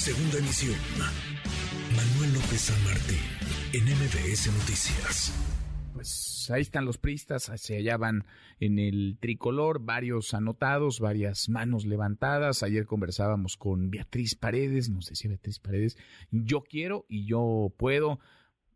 Segunda emisión. Manuel López San Martín, en MBS Noticias. Pues ahí están los pristas, se hallaban en el tricolor, varios anotados, varias manos levantadas. Ayer conversábamos con Beatriz Paredes, nos decía Beatriz Paredes, yo quiero y yo puedo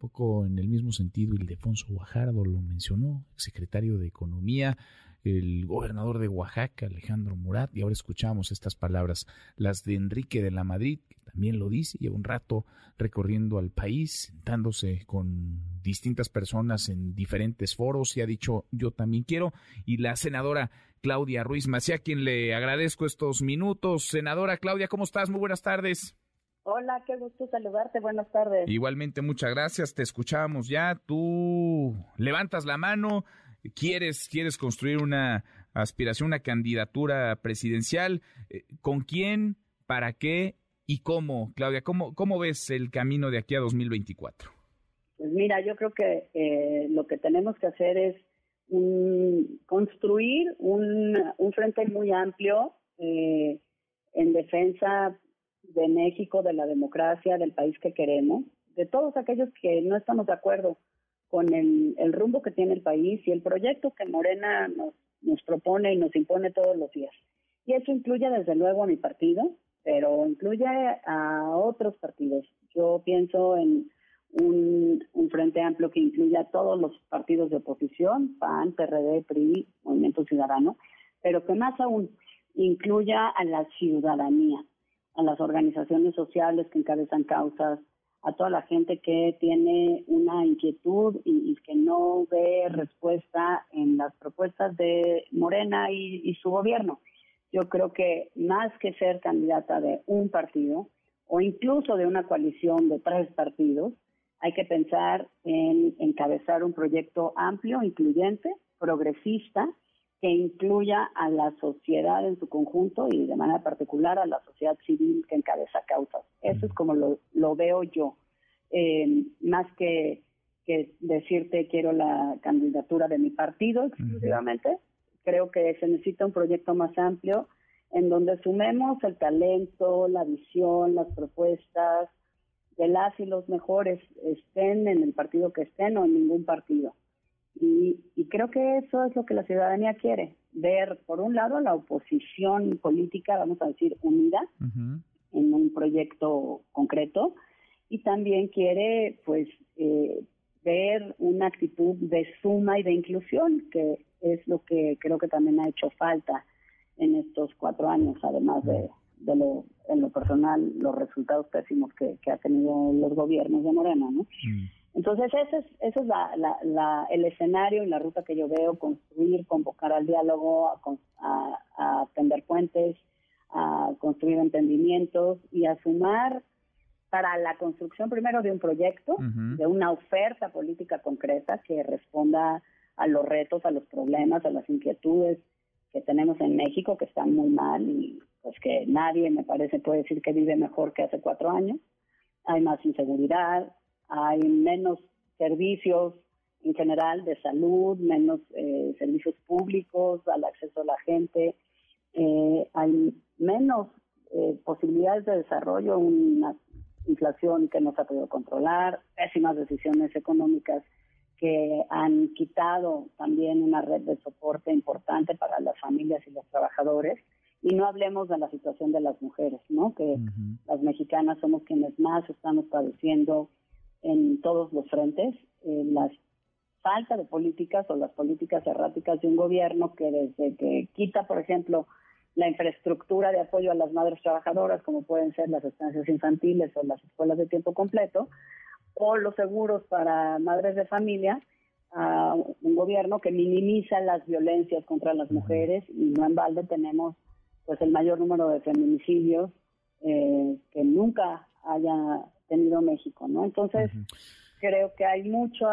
poco en el mismo sentido, Ildefonso Guajardo lo mencionó, secretario de Economía, el gobernador de Oaxaca, Alejandro Murat, y ahora escuchamos estas palabras, las de Enrique de la Madrid, que también lo dice, lleva un rato recorriendo al país, sentándose con distintas personas en diferentes foros y ha dicho yo también quiero, y la senadora Claudia Ruiz Macía, a quien le agradezco estos minutos. Senadora Claudia, ¿cómo estás? Muy buenas tardes. Hola, qué gusto saludarte. Buenas tardes. Igualmente, muchas gracias. Te escuchamos ya. Tú levantas la mano, quieres, quieres construir una aspiración, una candidatura presidencial. Eh, ¿Con quién? ¿Para qué? ¿Y cómo? Claudia, ¿cómo, cómo ves el camino de aquí a 2024? Pues mira, yo creo que eh, lo que tenemos que hacer es construir un, un, frente muy amplio eh, en defensa de México, de la democracia, del país que queremos, de todos aquellos que no estamos de acuerdo con el, rumbo que tiene el país y el proyecto que Morena nos, propone y nos impone todos los días. Y eso incluye desde luego a mi partido, pero incluye a otros partidos. Yo pienso en un, un, frente amplio que incluya a todos los partidos de oposición, PAN, PRD, PRI, Movimiento Ciudadano, pero que más aún incluya a la ciudadanía a las organizaciones sociales que encabezan causas, a toda la gente que tiene una inquietud y, que no ve respuesta en las propuestas de Morena y, su gobierno. Yo creo que más que ser candidata de un partido o incluso de una coalición de tres partidos, hay que pensar en encabezar un proyecto amplio, incluyente, progresista, que incluya a la sociedad en su conjunto y de manera particular a la sociedad civil que encabeza causas. Eso es como lo, veo yo. Eh, más que, decirte quiero la candidatura de mi partido exclusivamente, creo que se necesita un proyecto más amplio en donde sumemos el talento, la visión, las propuestas de las y los mejores, estén en el partido que estén o en ningún partido. Y, creo que eso es lo que la ciudadanía quiere, ver por un lado la oposición política, vamos a decir, unida en un proyecto concreto y también quiere pues eh, ver una actitud de suma y de inclusión, que es lo que creo que también ha hecho falta en estos cuatro años, además de, de lo, en lo personal, los resultados pésimos que, que ha tenido los gobiernos de Morena, ¿no? Entonces, ese es, ese es la, el escenario y la ruta que yo veo, construir, convocar al diálogo, a, a, tender puentes, a construir entendimientos y a sumar para la construcción primero de un proyecto, de una oferta política concreta que responda a los retos, a los problemas, a las inquietudes que tenemos en México, que están muy mal y pues que nadie, me parece, puede decir que vive mejor que hace cuatro años. Hay más inseguridad, hay menos servicios en general de salud, menos eh, servicios públicos al acceso a la gente, eh, hay menos eh, posibilidades de desarrollo, una inflación que no se ha podido controlar, pésimas decisiones económicas que han quitado también una red de soporte importante para las familias y los trabajadores. Y no hablemos de la situación de las mujeres, ¿no? Que las mexicanas somos quienes más estamos padeciendo en todos los frentes, la falta de políticas o las políticas erráticas de un gobierno que desde que quita, por ejemplo, la infraestructura de apoyo a las madres trabajadoras, como pueden ser las estancias infantiles o las escuelas de tiempo completo, o los seguros para madres de familia, a un gobierno que minimiza las violencias contra las mujeres y no en balde tenemos pues el mayor número de feminicidios eh, que nunca haya tenido México, ¿no? Entonces, creo que hay muchos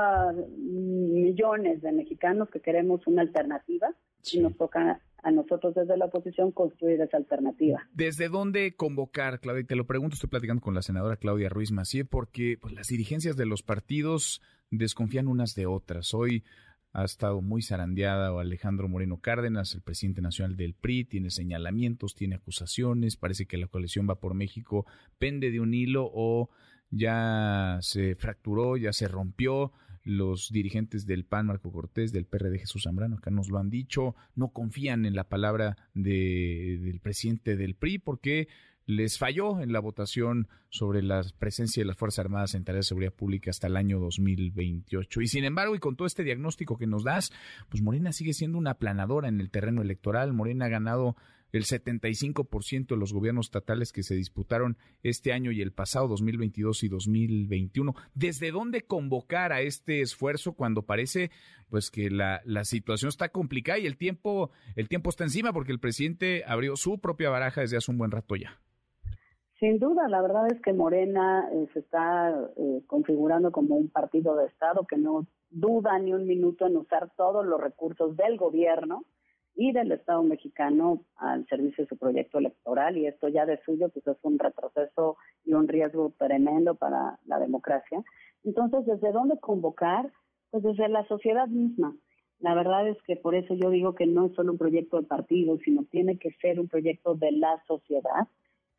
millones de mexicanos que queremos una alternativa y nos toca a nosotros desde la oposición construir esa alternativa. ¿Desde dónde convocar, Claudia? Te lo pregunto, estoy platicando con la senadora Claudia Ruiz Macié, porque pues, las dirigencias de los partidos desconfían unas de otras. Hoy ha estado muy zarandeada o Alejandro Moreno Cárdenas, el presidente nacional del PRI, tiene señalamientos, tiene acusaciones, parece que la coalición va por México pende de un hilo o ya se fracturó, ya se rompió. Los dirigentes del PAN, Marco Cortés, del PRD Jesús Zambrano, acá nos lo han dicho, no confían en la palabra de, del presidente del PRI porque les falló en la votación sobre la presencia de las Fuerzas Armadas en tareas de seguridad pública hasta el año 2028. Y sin embargo, y con todo este diagnóstico que nos das, pues Morena sigue siendo una planadora en el terreno electoral. Morena ha ganado el 75% de los gobiernos estatales que se disputaron este año y el pasado 2022 y 2021. ¿Desde dónde convocar a este esfuerzo cuando parece pues que la, la situación está complicada y el tiempo, el tiempo está encima porque el presidente abrió su propia baraja desde hace un buen rato ya? Sin duda, la verdad es que Morena eh, se está eh, configurando como un partido de Estado que no duda ni un minuto en usar todos los recursos del gobierno y del Estado mexicano al servicio de su proyecto electoral y esto ya de suyo pues es un retroceso y un riesgo tremendo para la democracia. Entonces, ¿desde dónde convocar? Pues desde la sociedad misma. La verdad es que por eso yo digo que no es solo un proyecto de partido, sino tiene que ser un proyecto de la sociedad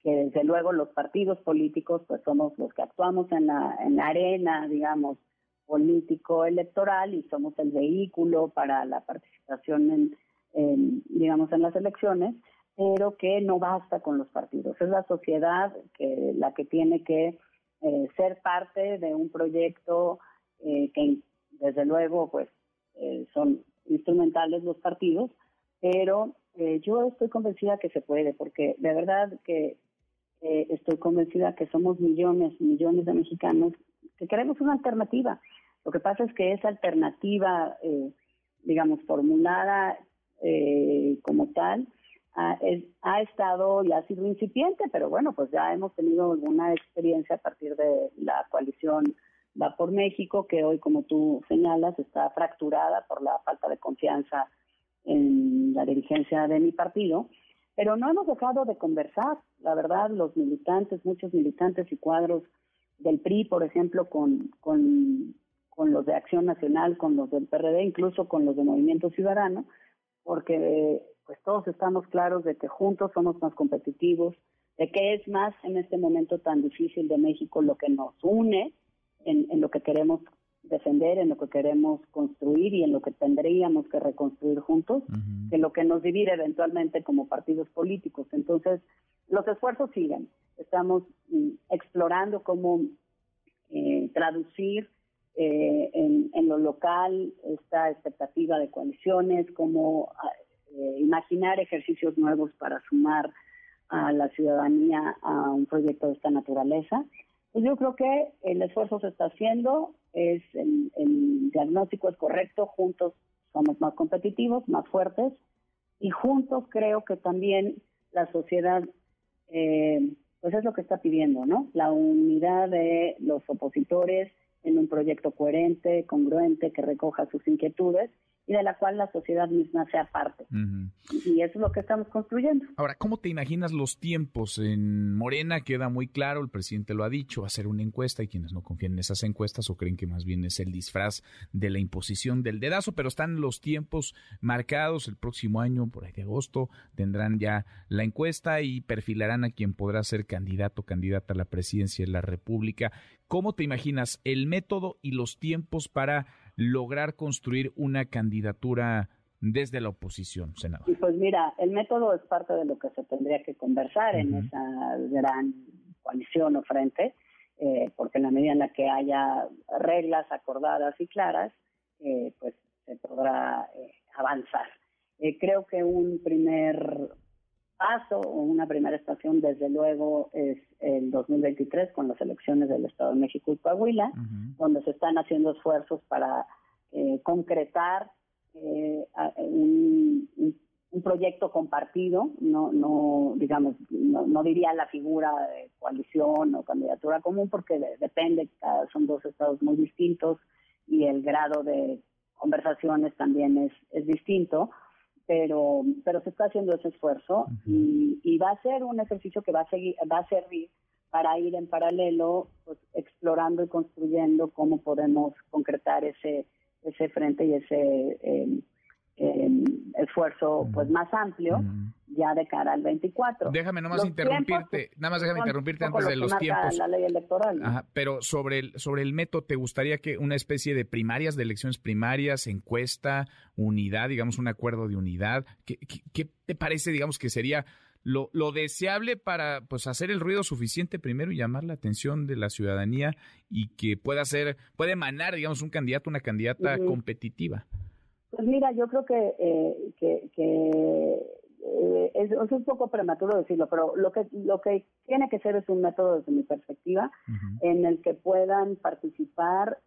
que desde luego los partidos políticos pues somos los que actuamos en la, en la arena, digamos, político electoral y somos el vehículo para la participación en, digamos, en las elecciones, pero que no basta con los partidos. Es la sociedad que la que tiene que eh, ser parte de un proyecto eh, que desde luego pues eh, son instrumentales los partidos, pero yo estoy convencida que se puede, porque de verdad que eh, estoy convencida que somos millones, millones de mexicanos que queremos una alternativa. Lo que pasa es que esa alternativa, eh, digamos, formulada eh, como tal, ha, ha, estado y ha sido incipiente, pero bueno, pues ya hemos tenido alguna experiencia a partir de la coalición Va por México, que hoy, como tú señalas, está fracturada por la falta de confianza en la dirigencia de mi partido. Pero no hemos dejado de conversar, la verdad, los militantes, muchos militantes y cuadros del PRI, por ejemplo, con, con, los de Acción Nacional, con los del PRD, incluso con los de Movimiento Ciudadano, porque pues todos estamos claros de que juntos somos más competitivos, de que es más en este momento tan difícil de México lo que nos une en lo que queremos defender, en lo que queremos construir y en lo que tendríamos que reconstruir juntos, que lo que nos divide eventualmente como partidos políticos. Entonces, los esfuerzos siguen. Estamos mm, explorando cómo eh, traducir eh, en, lo local esta expectativa de coaliciones, cómo ah, eh, imaginar ejercicios nuevos para sumar a la ciudadanía a un proyecto de esta naturaleza. Pues yo creo que el esfuerzo se está haciendo, es el, diagnóstico es correcto, juntos somos más competitivos, más fuertes y juntos creo que también la sociedad eh, pues es lo que está pidiendo, ¿no? La unidad de los opositores en un proyecto coherente, congruente, que recoja sus inquietudes y de la cual la sociedad misma sea parte. Y eso es lo que estamos construyendo. Ahora, ¿cómo te imaginas los tiempos? En Morena queda muy claro, el presidente lo ha dicho, hacer una encuesta y quienes no confían en esas encuestas o creen que más bien es el disfraz de la imposición del dedazo, pero están los tiempos marcados. El próximo año, por ahí de agosto, tendrán ya la encuesta y perfilarán a quien podrá ser candidato o candidata a la presidencia de la República. ¿Cómo te imaginas el método y los tiempos para lograr construir una candidatura desde la oposición, senador? Pues mira, el método es parte de lo que se tendría que conversar en esa gran coalición o frente, eh, porque en la medida en la que haya reglas acordadas y claras, eh, pues se podrá eh, avanzar. creo que un primer paso o una primera estación, desde luego, es el 2023 con las elecciones del Estado de México y Coahuila, donde se están haciendo esfuerzos para eh, concretar eh, un, proyecto compartido, no, no digamos, no, diría la figura de coalición o candidatura común, porque depende, son dos estados muy distintos y el grado de conversaciones también es, es distinto pero pero se está haciendo ese esfuerzo y, va a ser un ejercicio que va a seguir va a servir para ir en paralelo pues, explorando y construyendo cómo podemos concretar ese ese frente y ese em, em, esfuerzo pues más amplio ya de cara al 24. Déjame nomás interrumpirte, nada más déjame interrumpirte antes de los tiempos. La ley electoral. pero sobre el sobre el método, ¿te gustaría que una especie de primarias, de elecciones primarias, encuesta, unidad, digamos un acuerdo de unidad? ¿Qué, qué, te parece, digamos, que sería lo, lo, deseable para pues hacer el ruido suficiente primero y llamar la atención de la ciudadanía y que pueda ser, puede emanar, digamos, un candidato, una candidata competitiva? Pues mira, yo creo que, eh, que, eh, es, un poco prematuro decirlo, pero lo que lo que tiene que ser es un método desde mi perspectiva en el que puedan participar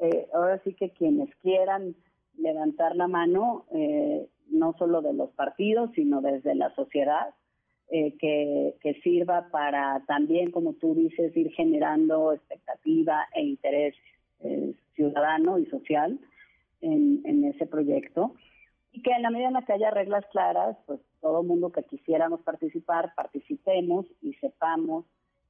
eh, ahora sí que quienes quieran levantar la mano eh, no solo de los partidos sino desde la sociedad que, que sirva para también como tú dices ir generando expectativa e interés ciudadano y social en, en ese proyecto y que en la medida en la que haya reglas claras, pues todo el mundo que quisiéramos participar, participemos y sepamos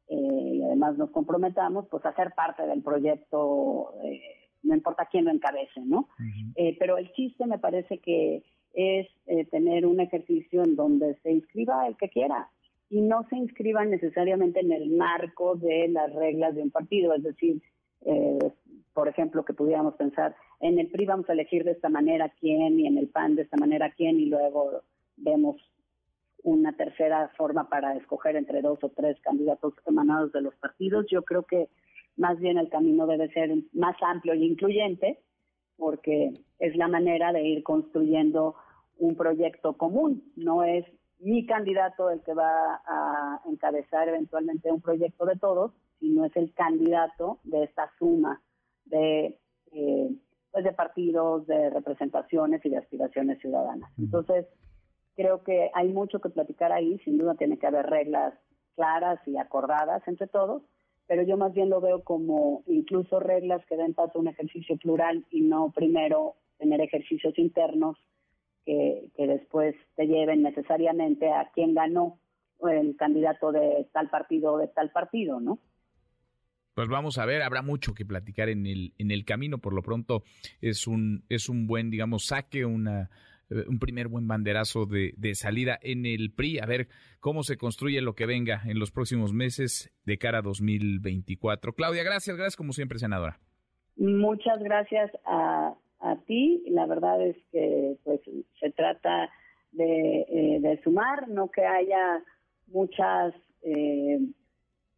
eh, y además nos comprometamos pues a ser parte del proyecto, eh, no importa quién lo encabece, ¿no? Eh, pero el chiste me parece que es tener un ejercicio en donde se inscriba el que quiera y no se inscriba necesariamente en el marco de las reglas de un partido, es decir, por ejemplo, que pudiéramos pensar, en el PRI vamos a elegir de esta manera quién y en el PAN de esta manera quién y luego vemos una tercera forma para escoger entre dos o tres candidatos emanados de los partidos. Yo creo que más bien el camino debe ser más amplio y incluyente porque es la manera de ir construyendo un proyecto común, no es mi candidato el que va a encabezar eventualmente un proyecto de todos, sino es el candidato de esta suma de, eh, pues de partidos, de representaciones y de aspiraciones ciudadanas. Entonces, creo que hay mucho que platicar ahí, sin duda tiene que haber reglas claras y acordadas entre todos, pero yo más bien lo veo como incluso reglas que den paso a un ejercicio plural y no primero tener ejercicios internos que, que después te lleven necesariamente a quién ganó el candidato de tal partido o de tal partido, ¿no? Pues vamos a ver, habrá mucho que platicar en el, en el camino. Por lo pronto es un, es un buen, digamos, saque, una, eh, un primer buen banderazo de, de, salida en el PRI. A ver cómo se construye lo que venga en los próximos meses de cara a 2024. Claudia, gracias, gracias como siempre, senadora. Muchas gracias a, a ti. La verdad es que pues se trata de, eh, de sumar, no que haya muchas... Eh,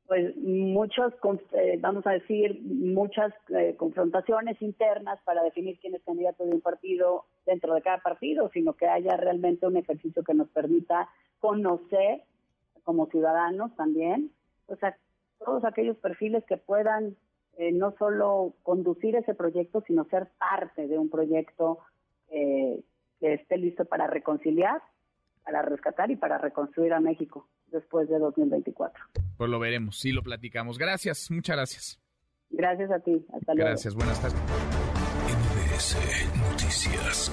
pues muchos, eh, vamos a decir, muchas eh, confrontaciones internas para definir quién es candidato de un partido dentro de cada partido, sino que haya realmente un ejercicio que nos permita conocer como ciudadanos también, o sea, todos aquellos perfiles que puedan eh, no solo conducir ese proyecto, sino ser parte de un proyecto que esté listo para reconciliar, para rescatar y para reconstruir a México después de 2024. Pues lo veremos, sí lo platicamos. Gracias, muchas gracias. Gracias a ti, hasta luego. Gracias, buenas tardes. Noticias.